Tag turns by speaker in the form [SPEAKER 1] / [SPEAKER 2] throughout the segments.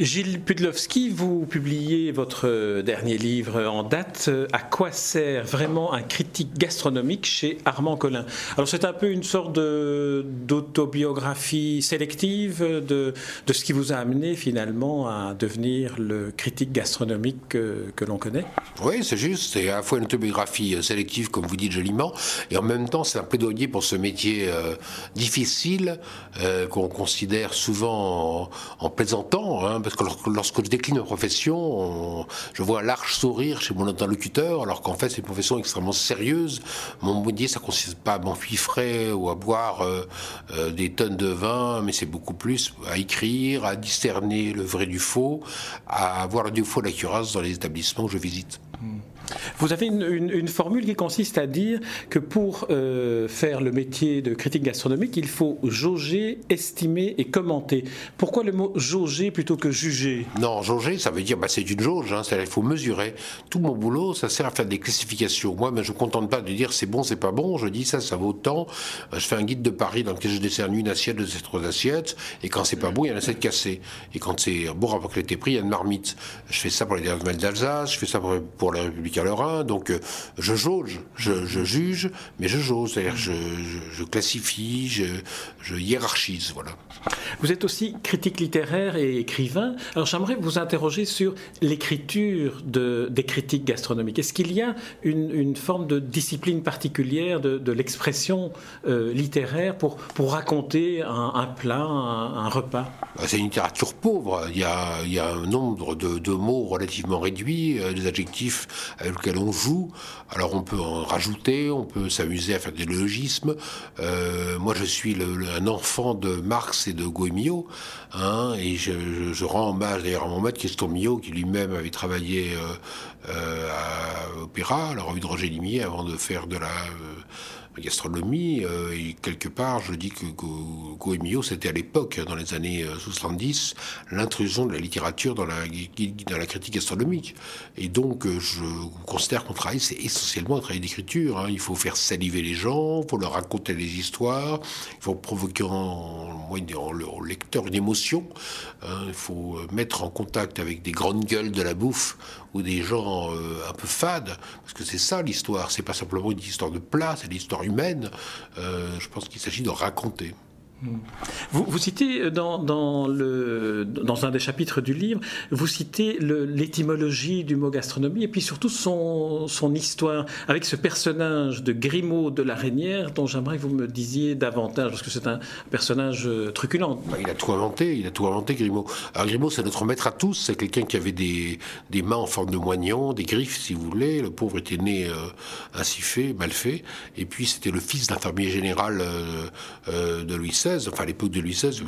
[SPEAKER 1] Gilles Pudlowski, vous publiez votre dernier livre en date, À quoi sert vraiment un critique gastronomique chez Armand Collin? Alors c'est un peu une sorte d'autobiographie sélective de, de, ce qui vous a amené finalement à devenir le critique gastronomique que, que l'on connaît?
[SPEAKER 2] Oui, c'est juste, c'est à la fois une autobiographie sélective, comme vous dites joliment, et en même temps c'est un plaidoyer pour ce métier euh, difficile euh, qu'on considère souvent en, plaisantant, hein, parce que lorsque je décline ma profession, je vois un large sourire chez mon interlocuteur, alors qu'en fait c'est une profession extrêmement sérieuse. Mon métier, ça consiste pas à m'enfuifrer ou à boire euh, euh, des tonnes de vin, mais c'est beaucoup plus à écrire, à discerner le vrai du faux, à avoir du faux la dans les établissements que je visite.
[SPEAKER 1] Vous avez une, formule qui consiste à dire que pour euh, faire le métier de critique gastronomique, il faut jauger, estimer et commenter. Pourquoi le mot jauger plutôt que juger?
[SPEAKER 2] Non, jauger, ça veut dire, bah, c'est une jauge, hein, il faut mesurer. Tout mon boulot, ça sert à faire des classifications. Moi, ben, je ne me contente pas de dire c'est bon, c'est pas bon, je dis ça, ça vaut tant. Euh, je fais un guide de Paris dans lequel je décerne une assiette, de ces trois assiettes, et quand c'est pas bon, il y a sept cassées. Et quand c'est bon rapport qualité prix, il y a une marmite. Je fais ça pour les Nouvelles d'Alsace, je fais ça pour, pour la République à Lorrain, donc euh, je jauge, je, juge, mais je jauge, c'est-à-dire je, je, classifie, je, hiérarchise, voilà.
[SPEAKER 1] Vous êtes aussi critique littéraire et écrivain. Alors j'aimerais vous interroger sur l'écriture de, des critiques gastronomiques. Est-ce qu'il y a une, une, forme de discipline particulière de, de l'expression euh, littéraire pour, pour raconter un, un plat, un, repas?
[SPEAKER 2] Bah, C'est une littérature pauvre. Il y a, il y a un nombre de, de, mots relativement réduits, euh, des adjectifs avec lesquels on joue. Alors on peut en rajouter, on peut s'amuser à faire des logismes. Euh, moi je suis un enfant de Marx et de Goemio, hein, et je, rends hommage d'ailleurs à mon maître Queston Millot, qui lui-même avait travaillé euh, euh, à la revue de Roger Limier, avant de faire de la gastronomie. Euh, et quelque part, je dis que Goemio, c'était à l'époque, dans les années 70, euh, l'intrusion de la littérature dans la, critique gastronomique. Et donc, euh, je considère qu'on travaille, c'est essentiellement un travail d'écriture. Hein. Il faut faire saliver les gens, il faut leur raconter les histoires, il faut provoquer en, en, leur lecteur une émotion. Hein. Il faut mettre en contact avec des grandes gueules de la bouffe ou des gens un peu fades, parce que c'est ça l'histoire. C'est pas simplement une histoire de plat, c'est l'histoire humaine, euh, je pense qu'il s'agit de raconter.
[SPEAKER 1] Vous, citez dans, dans, un des chapitres du livre, vous citez l'étymologie du mot gastronomie et puis surtout son, histoire avec ce personnage de Grimaud de la Reynière dont j'aimerais que vous me disiez davantage parce que c'est un personnage euh, truculent.
[SPEAKER 2] Bah, il a tout inventé, il a tout inventé Grimaud. Alors Grimaud c'est notre maître à tous, c'est quelqu'un qui avait des, mains en forme de moignon, des griffes si vous voulez. Le pauvre était né euh, ainsi fait, mal fait. Et puis c'était le fils d'un fermier général euh, de Louis XVI enfin à l'époque de Louis XVI,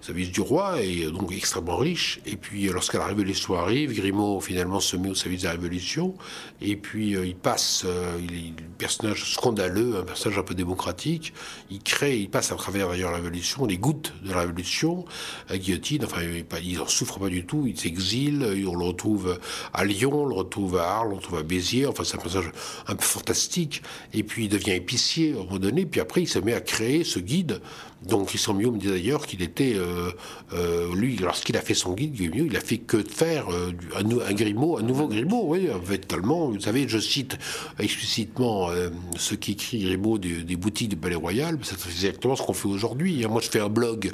[SPEAKER 2] service du roi, et euh, donc extrêmement riche. Et puis euh, lorsque la Révolution arrive, Grimaud finalement se met au service de la Révolution, et puis euh, il passe, il est un personnage scandaleux, un personnage un peu démocratique, il crée, il passe à travers d'ailleurs la Révolution, les gouttes de la Révolution, à guillotine, enfin il n'en souffre pas du tout, il s'exile, on le retrouve à Lyon, on le retrouve à Arles, on le retrouve à Béziers, enfin c'est un personnage un peu fantastique, et puis il devient épicier à un moment donné, puis après il se met à créer ce guide donc Christian Mio me dit d'ailleurs qu'il était, euh, euh, lui, lorsqu'il a fait son guide, il a fait que de faire euh, un, un, Grimaud, un nouveau Grimaud, oui. Vous savez, je cite explicitement ce qu'écrit Grimaud des, boutiques du Palais Royal, c'est exactement ce qu'on fait aujourd'hui. Hein. Moi, je fais un blog,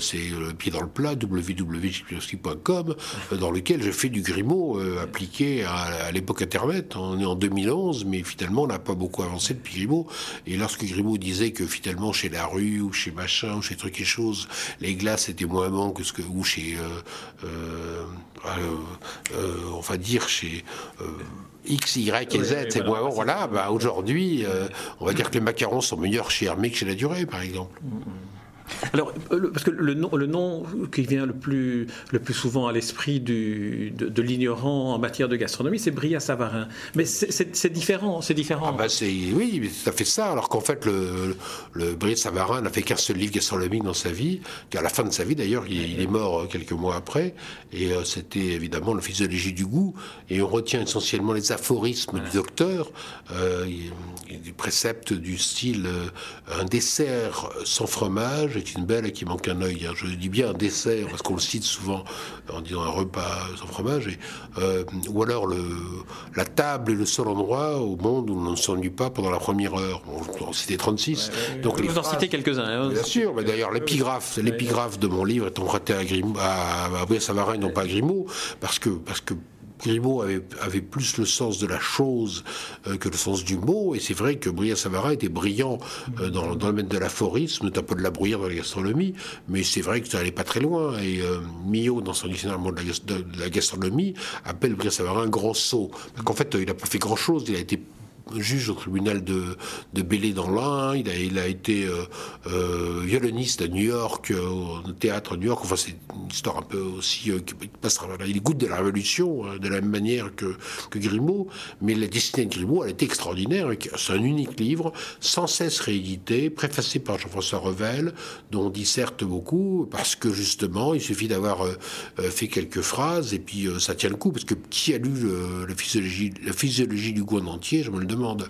[SPEAKER 2] c'est le pied dans le plat, www.com, dans lequel je fais du Grimaud appliqué à, l'époque Internet. On est en 2011, mais finalement, on n'a pas beaucoup avancé depuis Grimaud. Et lorsque Grimaud disait que finalement, chez La Rue ou chez machin, ou chez truc et chose, les glaces étaient moins bonnes que ce que, ou chez, euh, euh, euh, on va dire chez X, Y et Z, c'est moins bon. Voilà, bah, aujourd'hui, on va dire que les macarons sont meilleurs chez Hermé que chez la Durée, par exemple. Mm, mm.
[SPEAKER 1] Alors, euh, parce que le nom, qui vient le plus, le plus souvent à l'esprit de, de l'ignorant en matière de gastronomie, c'est Bria Savarin. Mais c'est différent, c'est différent.
[SPEAKER 2] Ah bah oui, ça fait ça. Alors qu'en fait, le, le Bria Savarin n'a fait qu'un seul livre gastronomique dans sa vie. À la fin de sa vie, d'ailleurs, il, est mort euh, quelques mois après. Et euh, c'était évidemment le physiologie du goût. Et on retient essentiellement les aphorismes du docteur, des préceptes du style un dessert sans fromage fromage est une belle et qui manque un œil. Hein. Je dis bien un dessert, parce qu'on le cite souvent en disant un repas sans fromage. Et, euh, ou alors le, la table est le seul endroit au monde où on ne s'ennuie pas pendant la première heure. On, on citait 36.
[SPEAKER 1] Donc Vous en citez quelques-uns. Hein.
[SPEAKER 2] bien sûr, mais d'ailleurs l'épigraphe, l'épigraphe de mon livre est emprunté à, Grimaud, à, à Savarin, non pas à Grimaud, parce que, parce que Grimaud avait, plus le sens de la chose euh, que le sens du mot, et c'est vrai que Brillat Savarin était brillant euh, dans, le domaine de l'aphorisme, un peu de la bruyère dans la gastronomie, mais c'est vrai que ça n'allait pas très loin. Et euh, Millot, dans son dictionnaire de la, gastronomie, appelle Brillat Savarin un grand sot. Parce qu'en fait, il n'a pas fait grand-chose, il a été juge au tribunal de, de Bélé dans l'Ain. Il a, été euh, euh, violoniste à New York, euh, au théâtre à New York. Enfin, c'est une histoire un peu aussi qui passe Il goûte de la Révolution de la même manière que, que Grimaud. Mais la destinée de Grimaud, elle était extraordinaire. C'est un unique livre, sans cesse réédité, préfacé par Jean-François Revel, dont on disserte beaucoup, parce que justement, il suffit d'avoir fait quelques phrases et puis ça tient le coup. Parce que qui a lu la, physiologie, du goût en entier, je me demande.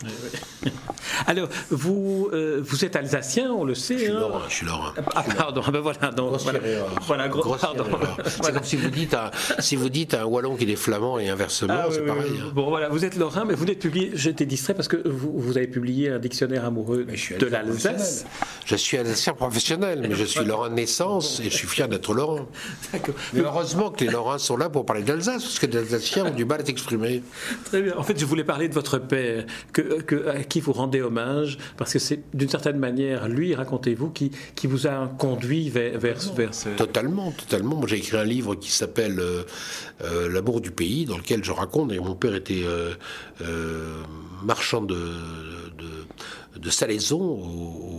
[SPEAKER 1] Alors, vous, euh, vous êtes alsacien, on le sait.
[SPEAKER 2] Je suis hein lorrain. Je suis lorrain.
[SPEAKER 1] Ah, pardon, ben voilà. Donc, voilà,
[SPEAKER 2] voilà gros, pardon. C'est comme si vous, dites un, si vous dites un wallon qui est flamand et inversement, ah, c'est pareil. Hein.
[SPEAKER 1] Bon, voilà, vous êtes lorrain, mais vous n'êtes publié. J'étais distrait parce que vous, vous, avez publié un dictionnaire amoureux de l'Alsace.
[SPEAKER 2] Je suis alsacien professionnel, mais je suis lorrain de naissance et je suis fier d'être lorrain. Mais heureusement que les lorrains sont là pour parler d'Alsace, parce que les Alsaciens ont du mal à s'exprimer.
[SPEAKER 1] Très bien. En fait, je voulais parler de votre père, que, à qui vous rendez hommage, parce que c'est d'une certaine manière, lui, racontez-vous, qui, qui vous a conduit vers, vers, ce...
[SPEAKER 2] Totalement, totalement. Moi, j'ai écrit un livre qui s'appelle euh, euh, L'amour du pays, dans lequel je raconte, et mon père était euh, marchand de, de, de salaison au,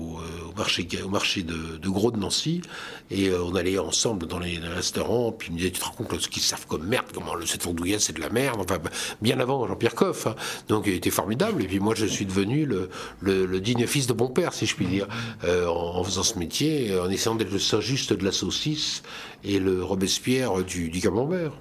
[SPEAKER 2] au marché de, Gros de Nancy, et on allait ensemble dans les, restaurants, puis il me disait, tu te rends compte ce qu'ils savent comme merde, comment le, cette andouillette c'est de la merde, enfin, bien avant Jean-Pierre Coff, hein. donc il était formidable, et puis moi je suis devenu le, le, digne fils de mon père, si je puis dire, euh, en, faisant ce métier, en essayant d'être le Saint-Just de la saucisse et le Robespierre du, du camembert.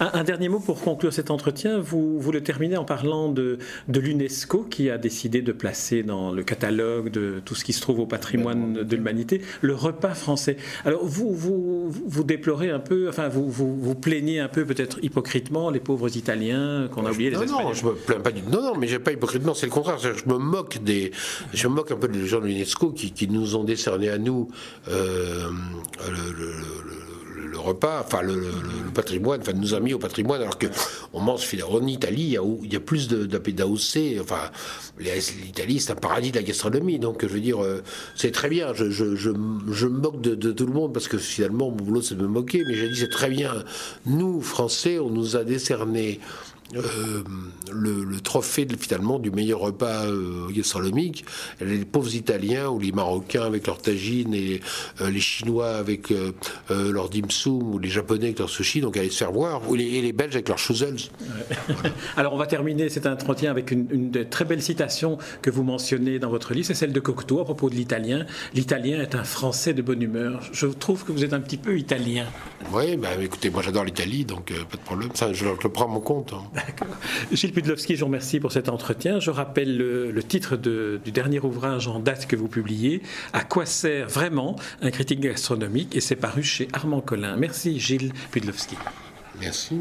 [SPEAKER 1] Un, dernier mot pour conclure cet entretien. Vous, vous le terminez en parlant de, de l'UNESCO qui a décidé de placer dans le catalogue de tout ce qui se trouve au patrimoine de l'humanité le repas français. Alors vous, vous, vous déplorez un peu, enfin vous, vous, vous plaignez un peu peut-être hypocritement les pauvres Italiens qu'on a oubliés, les
[SPEAKER 2] Espagnols. Non, je me plains pas du Non, non, mais j'ai pas hypocritement, c'est le contraire. Je me moque des, je me moque un peu des gens de l'UNESCO qui, qui, nous ont décerné à nous euh, le le repas, enfin le, patrimoine, enfin nous a mis au patrimoine, alors que on mange en Italie, il y a, plus de d'AOC, enfin l'Italie c'est un paradis de la gastronomie, donc je veux dire euh, c'est très bien. Je, je, me moque de, tout le monde parce que finalement mon boulot c'est de me moquer, mais j'ai dit c'est très bien. Nous Français, on nous a décerné euh, le, trophée finalement du meilleur repas euh, gastronomique. Les pauvres Italiens ou les Marocains avec leur tagine et euh, les Chinois avec euh, leur dim sum ou les Japonais avec leur sushi, donc allez se faire voir, ou les, et les Belges avec leurs chouzels.
[SPEAKER 1] Alors on va terminer cet entretien avec une, une, très belle citation que vous mentionnez dans votre livre, c'est celle de Cocteau à propos de l'italien. L'italien est un Français de bonne humeur. Je trouve que vous êtes un petit peu italien.
[SPEAKER 2] Oui, bah, écoutez, moi j'adore l'Italie, donc pas de problème. Ça, je, le prends à mon compte. Hein.
[SPEAKER 1] Gilles Pudlowski, je vous remercie pour cet entretien. Je rappelle le, titre du dernier ouvrage en date que vous publiez, À quoi sert vraiment un critique gastronomique? Et c'est paru chez Armand Collin. Merci Gilles Pudlowski.
[SPEAKER 2] Merci.